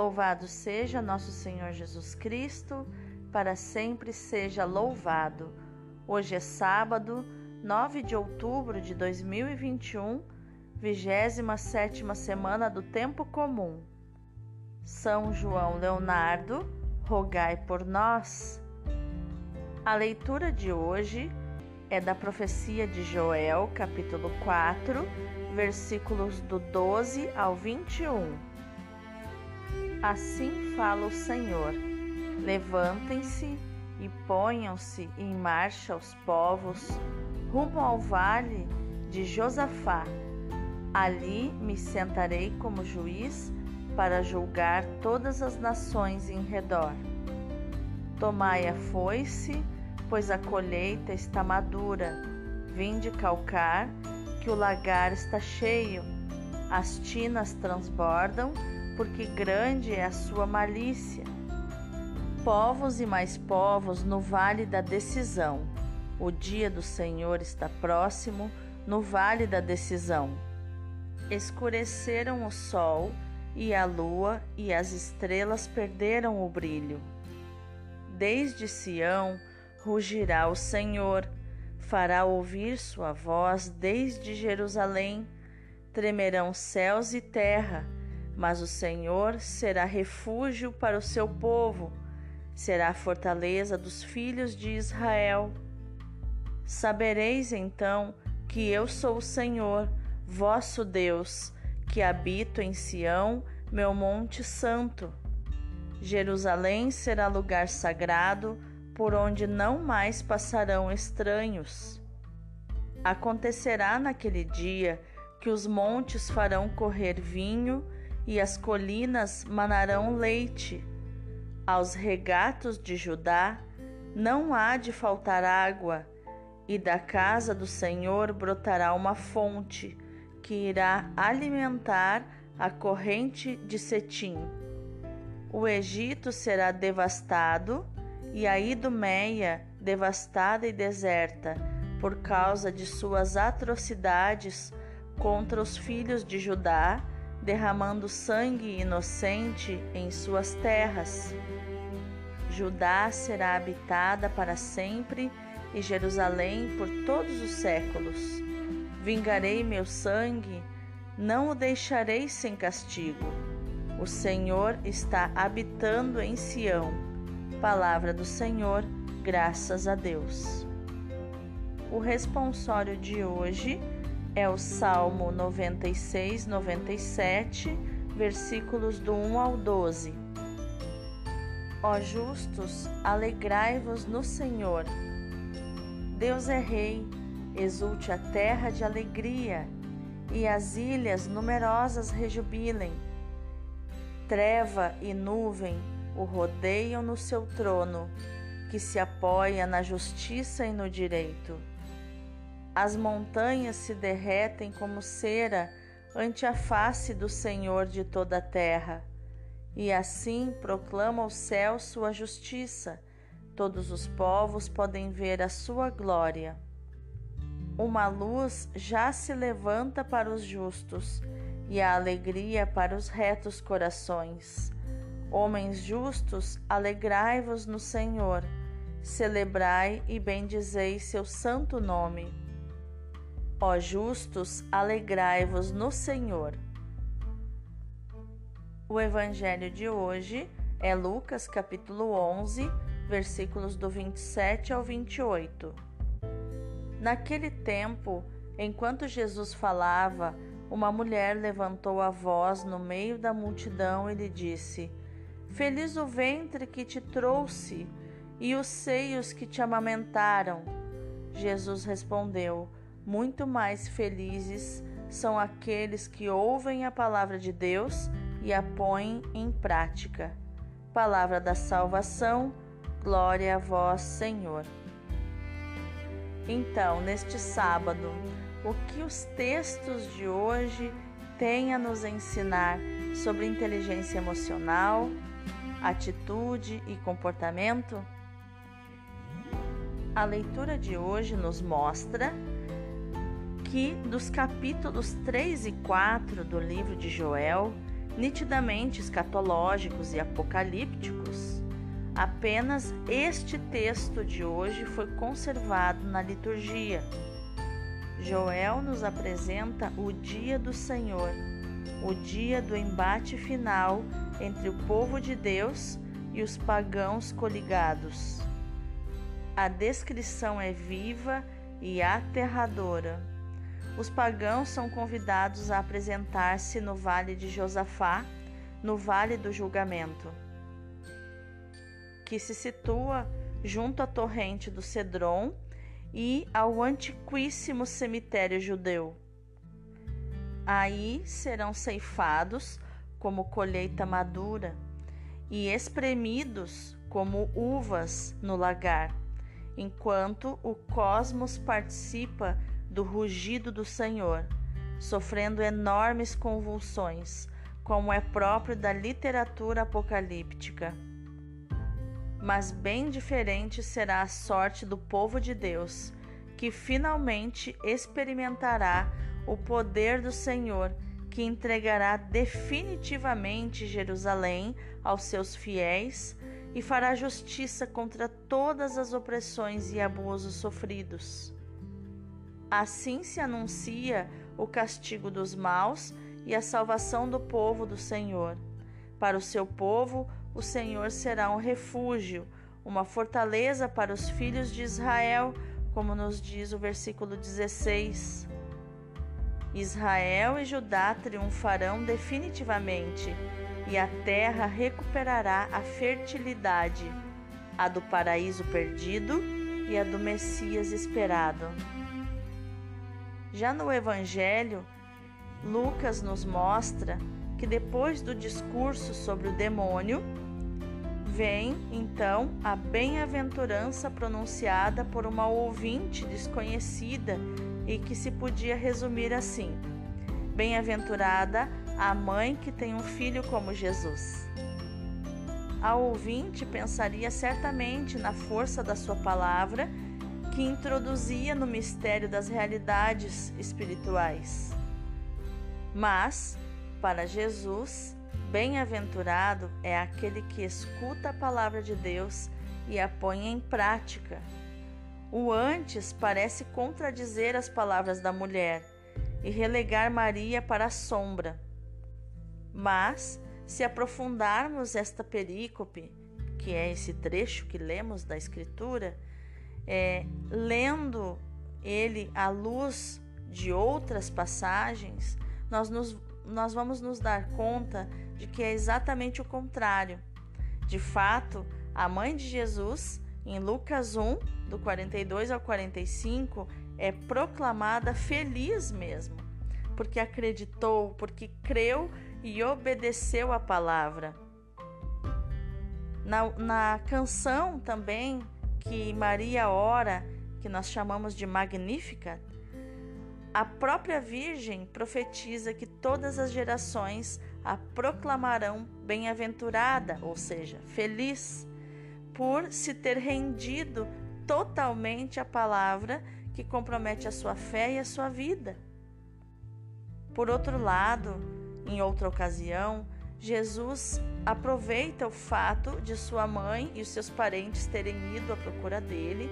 Louvado seja nosso Senhor Jesus Cristo, para sempre seja louvado. Hoje é sábado, 9 de outubro de 2021, 27 semana do Tempo Comum. São João Leonardo, rogai por nós. A leitura de hoje é da profecia de Joel, capítulo 4, versículos do 12 ao 21. Assim fala o Senhor: Levantem-se e ponham-se em marcha os povos rumo ao vale de Josafá. Ali me sentarei como juiz para julgar todas as nações em redor. Tomai a foice, pois a colheita está madura. Vinde calcar, que o lagar está cheio, as tinas transbordam porque grande é a sua malícia. Povos e mais povos no vale da decisão. O dia do Senhor está próximo no vale da decisão. Escureceram o sol e a lua e as estrelas perderam o brilho. Desde Sião rugirá o Senhor, fará ouvir sua voz desde Jerusalém. Tremerão céus e terra mas o Senhor será refúgio para o seu povo, será a fortaleza dos filhos de Israel. Sabereis então que eu sou o Senhor, vosso Deus, que habito em Sião, meu monte santo. Jerusalém será lugar sagrado, por onde não mais passarão estranhos. Acontecerá naquele dia que os montes farão correr vinho e as colinas manarão leite. Aos regatos de Judá não há de faltar água, e da casa do Senhor brotará uma fonte que irá alimentar a corrente de Setim. O Egito será devastado e a Idumeia devastada e deserta por causa de suas atrocidades contra os filhos de Judá derramando sangue inocente em suas terras. Judá será habitada para sempre e Jerusalém por todos os séculos. Vingarei meu sangue, não o deixarei sem castigo. O Senhor está habitando em Sião. Palavra do Senhor, graças a Deus. O responsório de hoje é o Salmo 96, 97, versículos do 1 ao 12. Ó justos, alegrai-vos no Senhor. Deus é Rei, exulte a terra de alegria, e as ilhas numerosas rejubilem. Treva e nuvem o rodeiam no seu trono, que se apoia na justiça e no direito. As montanhas se derretem como cera ante a face do Senhor de toda a terra. E assim proclama o céu sua justiça. Todos os povos podem ver a sua glória. Uma luz já se levanta para os justos e a alegria para os retos corações. Homens justos, alegrai-vos no Senhor, celebrai e bendizei seu santo nome. Ó justos, alegrai-vos no Senhor. O evangelho de hoje é Lucas capítulo 11, versículos do 27 ao 28. Naquele tempo, enquanto Jesus falava, uma mulher levantou a voz no meio da multidão e lhe disse: Feliz o ventre que te trouxe e os seios que te amamentaram. Jesus respondeu: muito mais felizes são aqueles que ouvem a palavra de Deus e a põem em prática. Palavra da salvação, glória a vós, Senhor. Então, neste sábado, o que os textos de hoje têm a nos ensinar sobre inteligência emocional, atitude e comportamento? A leitura de hoje nos mostra que dos capítulos 3 e 4 do livro de Joel nitidamente escatológicos e apocalípticos, apenas este texto de hoje foi conservado na liturgia. Joel nos apresenta o dia do Senhor, o dia do embate final entre o povo de Deus e os pagãos coligados. A descrição é viva e aterradora. Os pagãos são convidados a apresentar-se no vale de Josafá, no vale do julgamento, que se situa junto à torrente do Cedron e ao antiquíssimo cemitério judeu. Aí serão ceifados como colheita madura e espremidos como uvas no lagar, enquanto o cosmos participa do rugido do Senhor, sofrendo enormes convulsões, como é próprio da literatura apocalíptica. Mas bem diferente será a sorte do povo de Deus, que finalmente experimentará o poder do Senhor, que entregará definitivamente Jerusalém aos seus fiéis e fará justiça contra todas as opressões e abusos sofridos. Assim se anuncia o castigo dos maus e a salvação do povo do Senhor. Para o seu povo, o Senhor será um refúgio, uma fortaleza para os filhos de Israel, como nos diz o versículo 16. Israel e Judá triunfarão definitivamente e a terra recuperará a fertilidade, a do paraíso perdido e a do Messias esperado. Já no Evangelho, Lucas nos mostra que depois do discurso sobre o demônio, vem então a bem-aventurança pronunciada por uma ouvinte desconhecida e que se podia resumir assim: Bem-aventurada a mãe que tem um filho como Jesus. A ouvinte pensaria certamente na força da sua palavra que introduzia no mistério das realidades espirituais. Mas, para Jesus, bem-aventurado é aquele que escuta a palavra de Deus e a põe em prática. O antes parece contradizer as palavras da mulher e relegar Maria para a sombra. Mas, se aprofundarmos esta perícope, que é esse trecho que lemos da Escritura, é, lendo ele à luz de outras passagens, nós, nos, nós vamos nos dar conta de que é exatamente o contrário. De fato, a mãe de Jesus, em Lucas 1, do 42 ao 45, é proclamada feliz mesmo, porque acreditou, porque creu e obedeceu a palavra. Na, na canção também que Maria ora, que nós chamamos de Magnífica, a própria Virgem profetiza que todas as gerações a proclamarão bem-aventurada, ou seja, feliz, por se ter rendido totalmente à palavra que compromete a sua fé e a sua vida. Por outro lado, em outra ocasião, Jesus aproveita o fato de sua mãe e os seus parentes terem ido à procura dele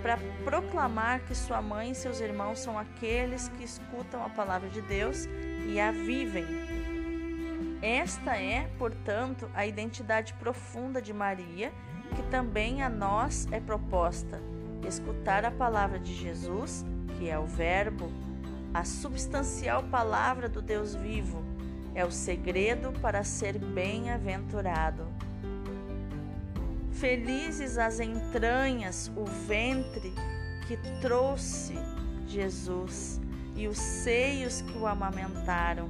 para proclamar que sua mãe e seus irmãos são aqueles que escutam a palavra de Deus e a vivem. Esta é, portanto, a identidade profunda de Maria, que também a nós é proposta: escutar a palavra de Jesus, que é o Verbo, a substancial palavra do Deus vivo é o segredo para ser bem-aventurado. Felizes as entranhas, o ventre que trouxe Jesus e os seios que o amamentaram,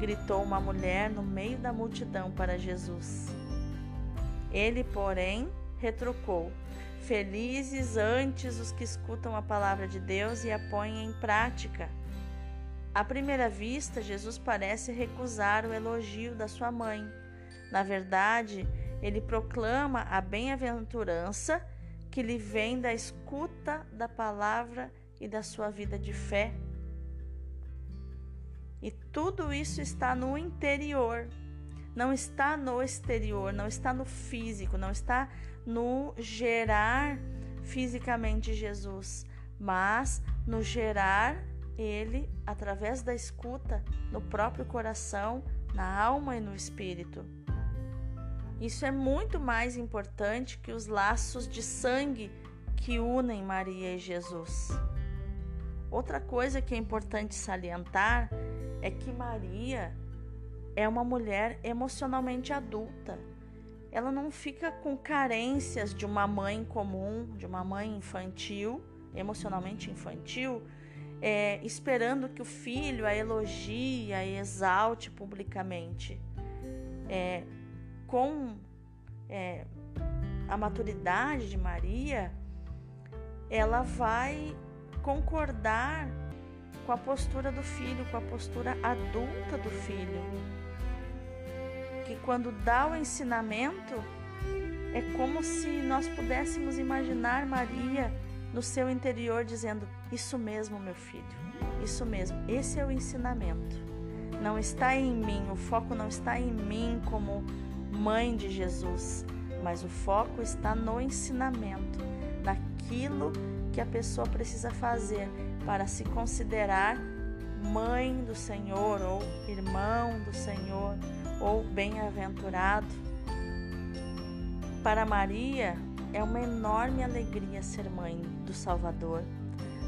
gritou uma mulher no meio da multidão para Jesus. Ele, porém, retrucou: Felizes antes os que escutam a palavra de Deus e a põem em prática. À primeira vista, Jesus parece recusar o elogio da sua mãe. Na verdade, ele proclama a bem-aventurança que lhe vem da escuta da palavra e da sua vida de fé. E tudo isso está no interior, não está no exterior, não está no físico, não está no gerar fisicamente Jesus, mas no gerar ele através da escuta no próprio coração, na alma e no espírito. Isso é muito mais importante que os laços de sangue que unem Maria e Jesus. Outra coisa que é importante salientar é que Maria é uma mulher emocionalmente adulta. Ela não fica com carências de uma mãe comum, de uma mãe infantil, emocionalmente infantil, é, esperando que o filho a elogie, a exalte publicamente. É, com é, a maturidade de Maria, ela vai concordar com a postura do filho, com a postura adulta do filho. Que quando dá o ensinamento, é como se nós pudéssemos imaginar Maria no seu interior dizendo: Isso mesmo, meu filho, isso mesmo, esse é o ensinamento. Não está em mim, o foco não está em mim como mãe de Jesus, mas o foco está no ensinamento, naquilo que a pessoa precisa fazer para se considerar mãe do Senhor ou irmão do Senhor ou bem-aventurado. Para Maria é uma enorme alegria ser mãe do Salvador,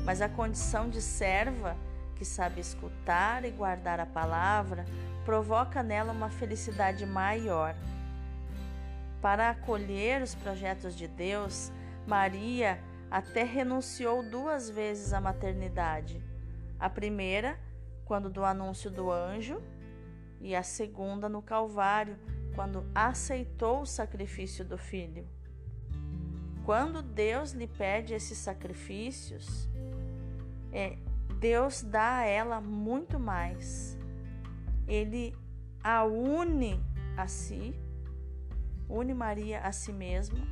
mas a condição de serva que sabe escutar e guardar a palavra provoca nela uma felicidade maior. Para acolher os projetos de Deus, Maria até renunciou duas vezes à maternidade. A primeira, quando do anúncio do anjo, e a segunda no Calvário, quando aceitou o sacrifício do filho. Quando Deus lhe pede esses sacrifícios, é, Deus dá a ela muito mais. Ele a une a si une Maria a si mesmo,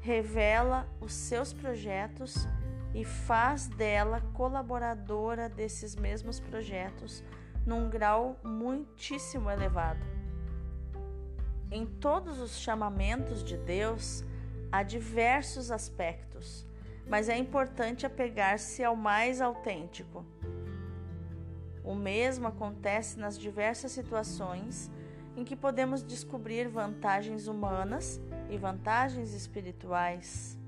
revela os seus projetos e faz dela colaboradora desses mesmos projetos num grau muitíssimo elevado. Em todos os chamamentos de Deus há diversos aspectos, mas é importante apegar-se ao mais autêntico. O mesmo acontece nas diversas situações em que podemos descobrir vantagens humanas e vantagens espirituais.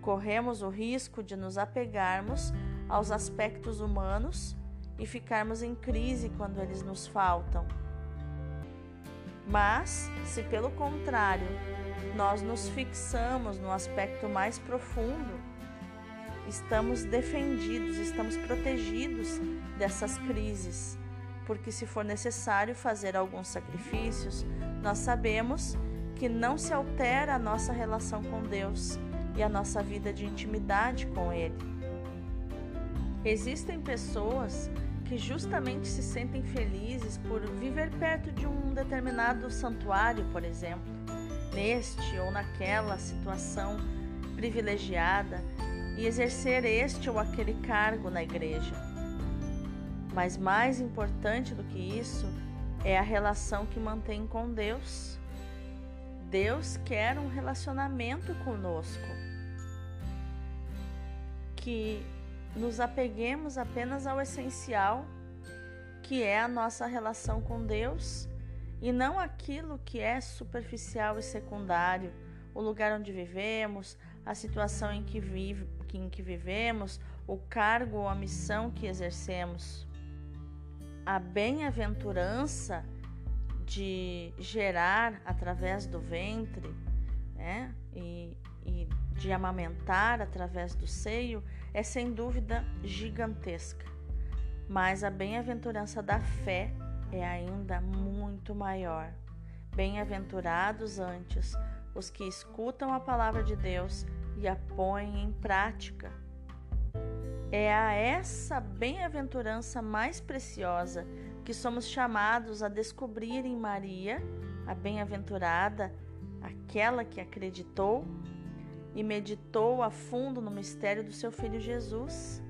Corremos o risco de nos apegarmos aos aspectos humanos e ficarmos em crise quando eles nos faltam. Mas, se pelo contrário, nós nos fixamos no aspecto mais profundo, estamos defendidos, estamos protegidos dessas crises porque se for necessário fazer alguns sacrifícios, nós sabemos que não se altera a nossa relação com Deus e a nossa vida de intimidade com Ele. Existem pessoas que justamente se sentem felizes por viver perto de um determinado santuário, por exemplo, neste ou naquela situação privilegiada e exercer este ou aquele cargo na igreja. Mas mais importante do que isso é a relação que mantém com Deus. Deus quer um relacionamento conosco. Que nos apeguemos apenas ao essencial, que é a nossa relação com Deus, e não aquilo que é superficial e secundário, o lugar onde vivemos, a situação em que, vive, em que vivemos, o cargo ou a missão que exercemos. A bem-aventurança de gerar através do ventre né, e, e de amamentar através do seio é sem dúvida gigantesca, mas a bem-aventurança da fé é ainda muito maior. Bem-aventurados antes os que escutam a palavra de Deus e a põem em prática. É a essa bem-aventurança mais preciosa que somos chamados a descobrir em Maria, a bem-aventurada, aquela que acreditou e meditou a fundo no mistério do seu filho Jesus.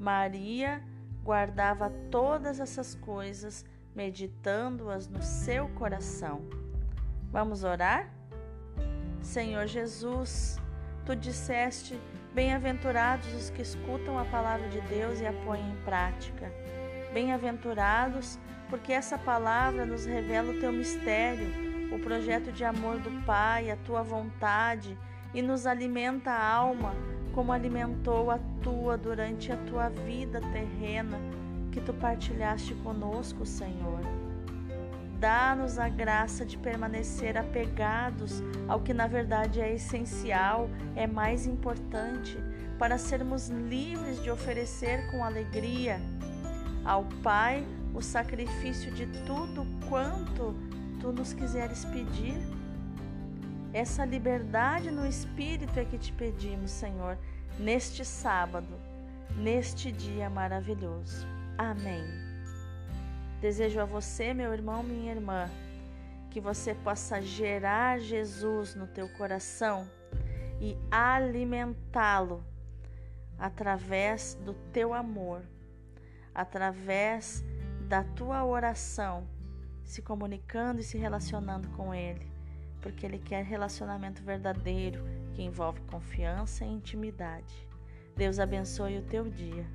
Maria guardava todas essas coisas, meditando-as no seu coração. Vamos orar? Senhor Jesus, tu disseste: Bem-aventurados os que escutam a palavra de Deus e a põem em prática. Bem-aventurados, porque essa palavra nos revela o teu mistério, o projeto de amor do Pai, a tua vontade e nos alimenta a alma como alimentou a tua durante a tua vida terrena que tu partilhaste conosco, Senhor. Dá-nos a graça de permanecer apegados ao que na verdade é essencial, é mais importante, para sermos livres de oferecer com alegria ao Pai o sacrifício de tudo quanto tu nos quiseres pedir essa liberdade no espírito é que te pedimos, Senhor, neste sábado, neste dia maravilhoso. Amém. Desejo a você, meu irmão, minha irmã, que você possa gerar Jesus no teu coração e alimentá-lo através do teu amor, através da tua oração, se comunicando e se relacionando com Ele porque Ele quer relacionamento verdadeiro que envolve confiança e intimidade. Deus abençoe o teu dia.